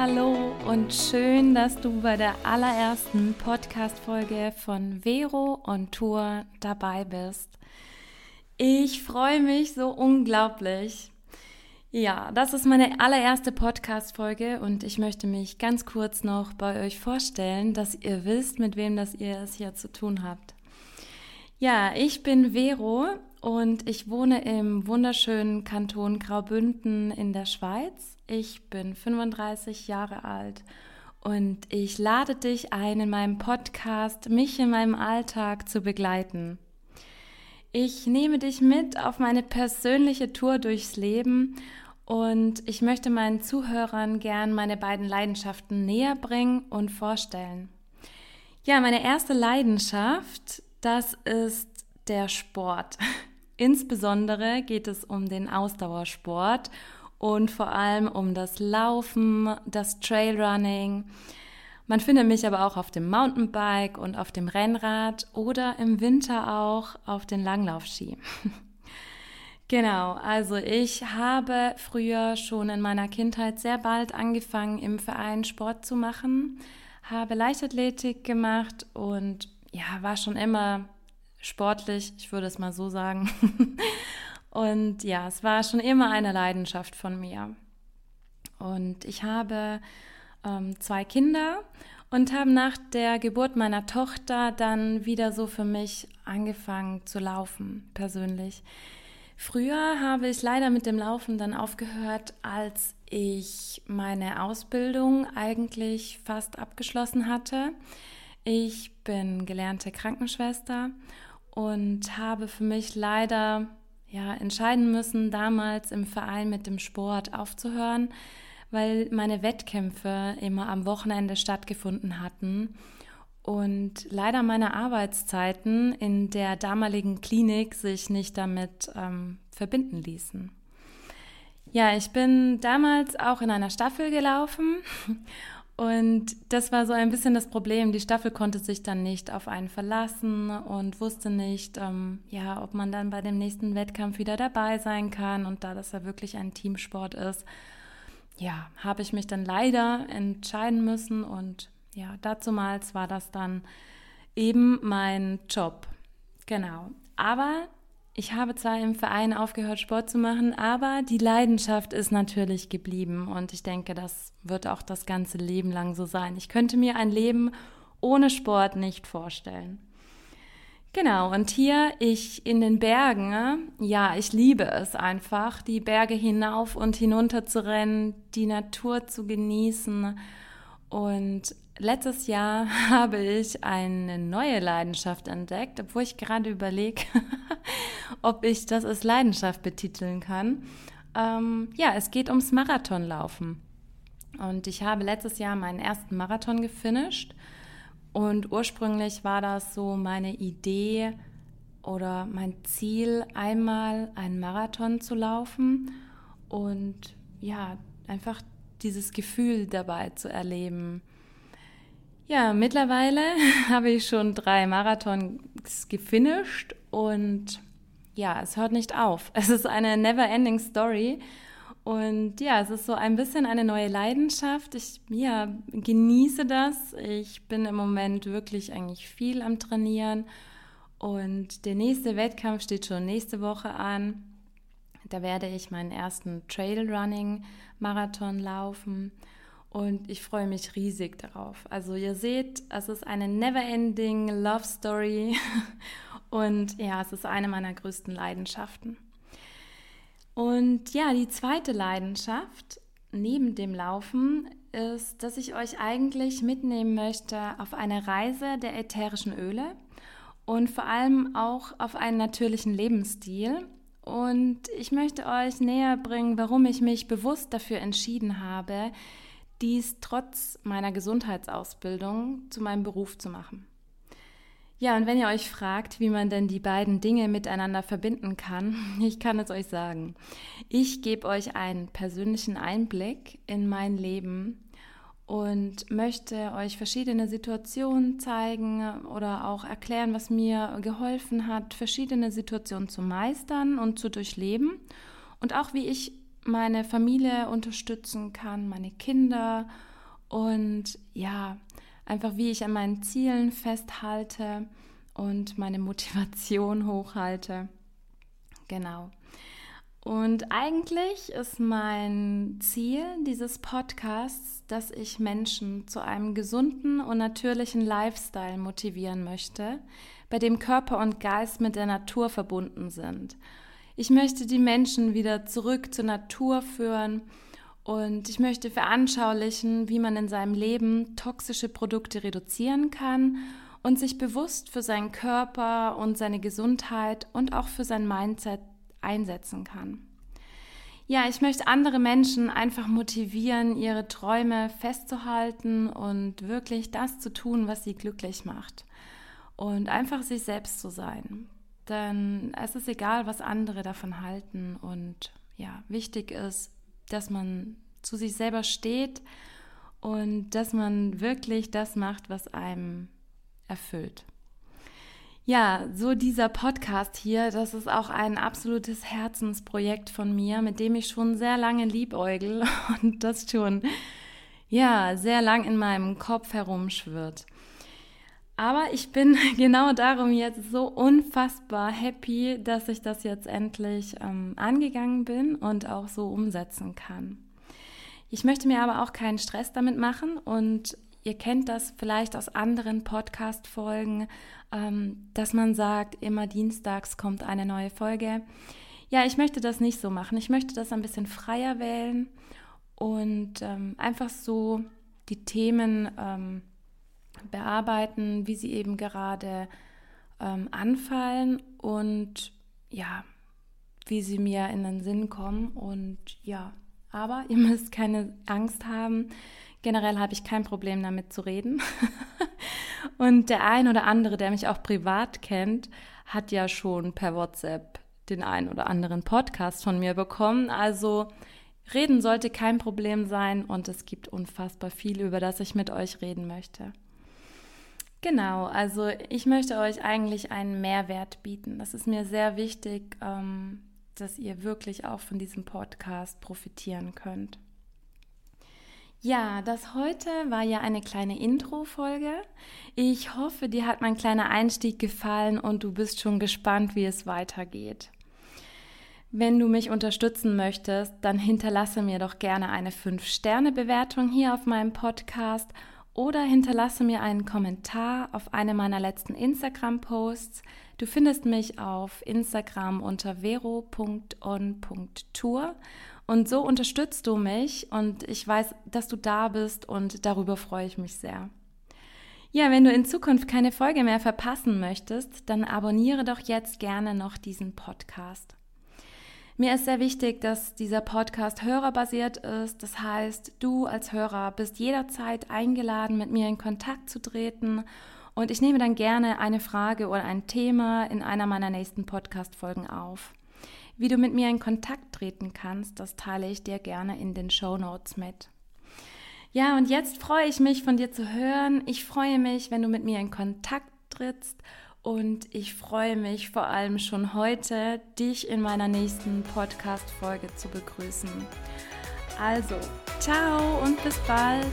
Hallo und schön, dass du bei der allerersten Podcast-Folge von Vero on Tour dabei bist. Ich freue mich so unglaublich. Ja, das ist meine allererste Podcast-Folge und ich möchte mich ganz kurz noch bei euch vorstellen, dass ihr wisst, mit wem das ihr es hier zu tun habt. Ja, ich bin Vero und ich wohne im wunderschönen Kanton Graubünden in der Schweiz. Ich bin 35 Jahre alt und ich lade dich ein, in meinem Podcast mich in meinem Alltag zu begleiten. Ich nehme dich mit auf meine persönliche Tour durchs Leben und ich möchte meinen Zuhörern gern meine beiden Leidenschaften näher bringen und vorstellen. Ja, meine erste Leidenschaft, das ist der Sport. Insbesondere geht es um den Ausdauersport und vor allem um das Laufen, das Trailrunning. Man findet mich aber auch auf dem Mountainbike und auf dem Rennrad oder im Winter auch auf den Langlaufski. genau, also ich habe früher schon in meiner Kindheit sehr bald angefangen, im Verein Sport zu machen, habe Leichtathletik gemacht und ja, war schon immer sportlich, ich würde es mal so sagen. Und ja, es war schon immer eine Leidenschaft von mir. Und ich habe ähm, zwei Kinder und habe nach der Geburt meiner Tochter dann wieder so für mich angefangen zu laufen, persönlich. Früher habe ich leider mit dem Laufen dann aufgehört, als ich meine Ausbildung eigentlich fast abgeschlossen hatte. Ich bin gelernte Krankenschwester und habe für mich leider ja, entscheiden müssen, damals im Verein mit dem Sport aufzuhören, weil meine Wettkämpfe immer am Wochenende stattgefunden hatten und leider meine Arbeitszeiten in der damaligen Klinik sich nicht damit ähm, verbinden ließen. Ja, ich bin damals auch in einer Staffel gelaufen und das war so ein bisschen das Problem. Die Staffel konnte sich dann nicht auf einen verlassen und wusste nicht, ähm, ja, ob man dann bei dem nächsten Wettkampf wieder dabei sein kann. Und da das ja wirklich ein Teamsport ist, ja, habe ich mich dann leider entscheiden müssen. Und ja, dazumals war das dann eben mein Job. Genau. Aber ich habe zwar im Verein aufgehört, Sport zu machen, aber die Leidenschaft ist natürlich geblieben und ich denke, das wird auch das ganze Leben lang so sein. Ich könnte mir ein Leben ohne Sport nicht vorstellen. Genau, und hier ich in den Bergen, ja, ich liebe es einfach, die Berge hinauf und hinunter zu rennen, die Natur zu genießen und letztes Jahr habe ich eine neue Leidenschaft entdeckt, obwohl ich gerade überlege, ob ich das als Leidenschaft betiteln kann. Ähm, ja, es geht ums Marathonlaufen. Und ich habe letztes Jahr meinen ersten Marathon gefinisht. Und ursprünglich war das so meine Idee oder mein Ziel, einmal einen Marathon zu laufen und ja, einfach dieses Gefühl dabei zu erleben. Ja, mittlerweile habe ich schon drei Marathons gefinisht und ja, es hört nicht auf. Es ist eine never-ending Story. Und ja, es ist so ein bisschen eine neue Leidenschaft. Ich ja, genieße das. Ich bin im Moment wirklich eigentlich viel am Trainieren. Und der nächste Wettkampf steht schon nächste Woche an. Da werde ich meinen ersten Trailrunning-Marathon laufen und ich freue mich riesig darauf. Also ihr seht, es ist eine never-ending Love Story und ja, es ist eine meiner größten Leidenschaften. Und ja, die zweite Leidenschaft neben dem Laufen ist, dass ich euch eigentlich mitnehmen möchte auf eine Reise der ätherischen Öle und vor allem auch auf einen natürlichen Lebensstil und ich möchte euch näher bringen, warum ich mich bewusst dafür entschieden habe, dies trotz meiner Gesundheitsausbildung zu meinem Beruf zu machen. Ja, und wenn ihr euch fragt, wie man denn die beiden Dinge miteinander verbinden kann, ich kann es euch sagen. Ich gebe euch einen persönlichen Einblick in mein Leben und möchte euch verschiedene Situationen zeigen oder auch erklären, was mir geholfen hat, verschiedene Situationen zu meistern und zu durchleben und auch wie ich meine Familie unterstützen kann, meine Kinder und ja, einfach wie ich an meinen Zielen festhalte und meine Motivation hochhalte. Genau. Und eigentlich ist mein Ziel dieses Podcasts, dass ich Menschen zu einem gesunden und natürlichen Lifestyle motivieren möchte, bei dem Körper und Geist mit der Natur verbunden sind. Ich möchte die Menschen wieder zurück zur Natur führen und ich möchte veranschaulichen, wie man in seinem Leben toxische Produkte reduzieren kann und sich bewusst für seinen Körper und seine Gesundheit und auch für sein Mindset einsetzen kann. Ja, ich möchte andere Menschen einfach motivieren, ihre Träume festzuhalten und wirklich das zu tun, was sie glücklich macht. Und einfach sich selbst zu sein. Denn es ist egal, was andere davon halten. Und ja, wichtig ist, dass man zu sich selber steht und dass man wirklich das macht, was einem erfüllt. Ja, so dieser Podcast hier, das ist auch ein absolutes Herzensprojekt von mir, mit dem ich schon sehr lange liebäugel und das schon, ja, sehr lang in meinem Kopf herumschwirrt. Aber ich bin genau darum jetzt so unfassbar happy, dass ich das jetzt endlich ähm, angegangen bin und auch so umsetzen kann. Ich möchte mir aber auch keinen Stress damit machen und Ihr kennt das vielleicht aus anderen Podcast-Folgen, ähm, dass man sagt, immer dienstags kommt eine neue Folge. Ja, ich möchte das nicht so machen. Ich möchte das ein bisschen freier wählen und ähm, einfach so die Themen ähm, bearbeiten, wie sie eben gerade ähm, anfallen und ja, wie sie mir in den Sinn kommen. Und ja, aber ihr müsst keine Angst haben. Generell habe ich kein Problem damit zu reden. und der ein oder andere, der mich auch privat kennt, hat ja schon per WhatsApp den einen oder anderen Podcast von mir bekommen. Also reden sollte kein Problem sein und es gibt unfassbar viel, über das ich mit euch reden möchte. Genau, also ich möchte euch eigentlich einen Mehrwert bieten. Das ist mir sehr wichtig, ähm, dass ihr wirklich auch von diesem Podcast profitieren könnt. Ja, das heute war ja eine kleine Intro-Folge. Ich hoffe, dir hat mein kleiner Einstieg gefallen und du bist schon gespannt, wie es weitergeht. Wenn du mich unterstützen möchtest, dann hinterlasse mir doch gerne eine 5-Sterne-Bewertung hier auf meinem Podcast oder hinterlasse mir einen Kommentar auf einem meiner letzten Instagram-Posts. Du findest mich auf Instagram unter vero.on.tour und so unterstützt du mich und ich weiß, dass du da bist und darüber freue ich mich sehr. Ja, wenn du in Zukunft keine Folge mehr verpassen möchtest, dann abonniere doch jetzt gerne noch diesen Podcast. Mir ist sehr wichtig, dass dieser Podcast hörerbasiert ist. Das heißt, du als Hörer bist jederzeit eingeladen, mit mir in Kontakt zu treten. Und ich nehme dann gerne eine Frage oder ein Thema in einer meiner nächsten Podcast-Folgen auf. Wie du mit mir in Kontakt treten kannst, das teile ich dir gerne in den Show Notes mit. Ja, und jetzt freue ich mich von dir zu hören. Ich freue mich, wenn du mit mir in Kontakt trittst und ich freue mich vor allem schon heute, dich in meiner nächsten Podcast-Folge zu begrüßen. Also, ciao und bis bald.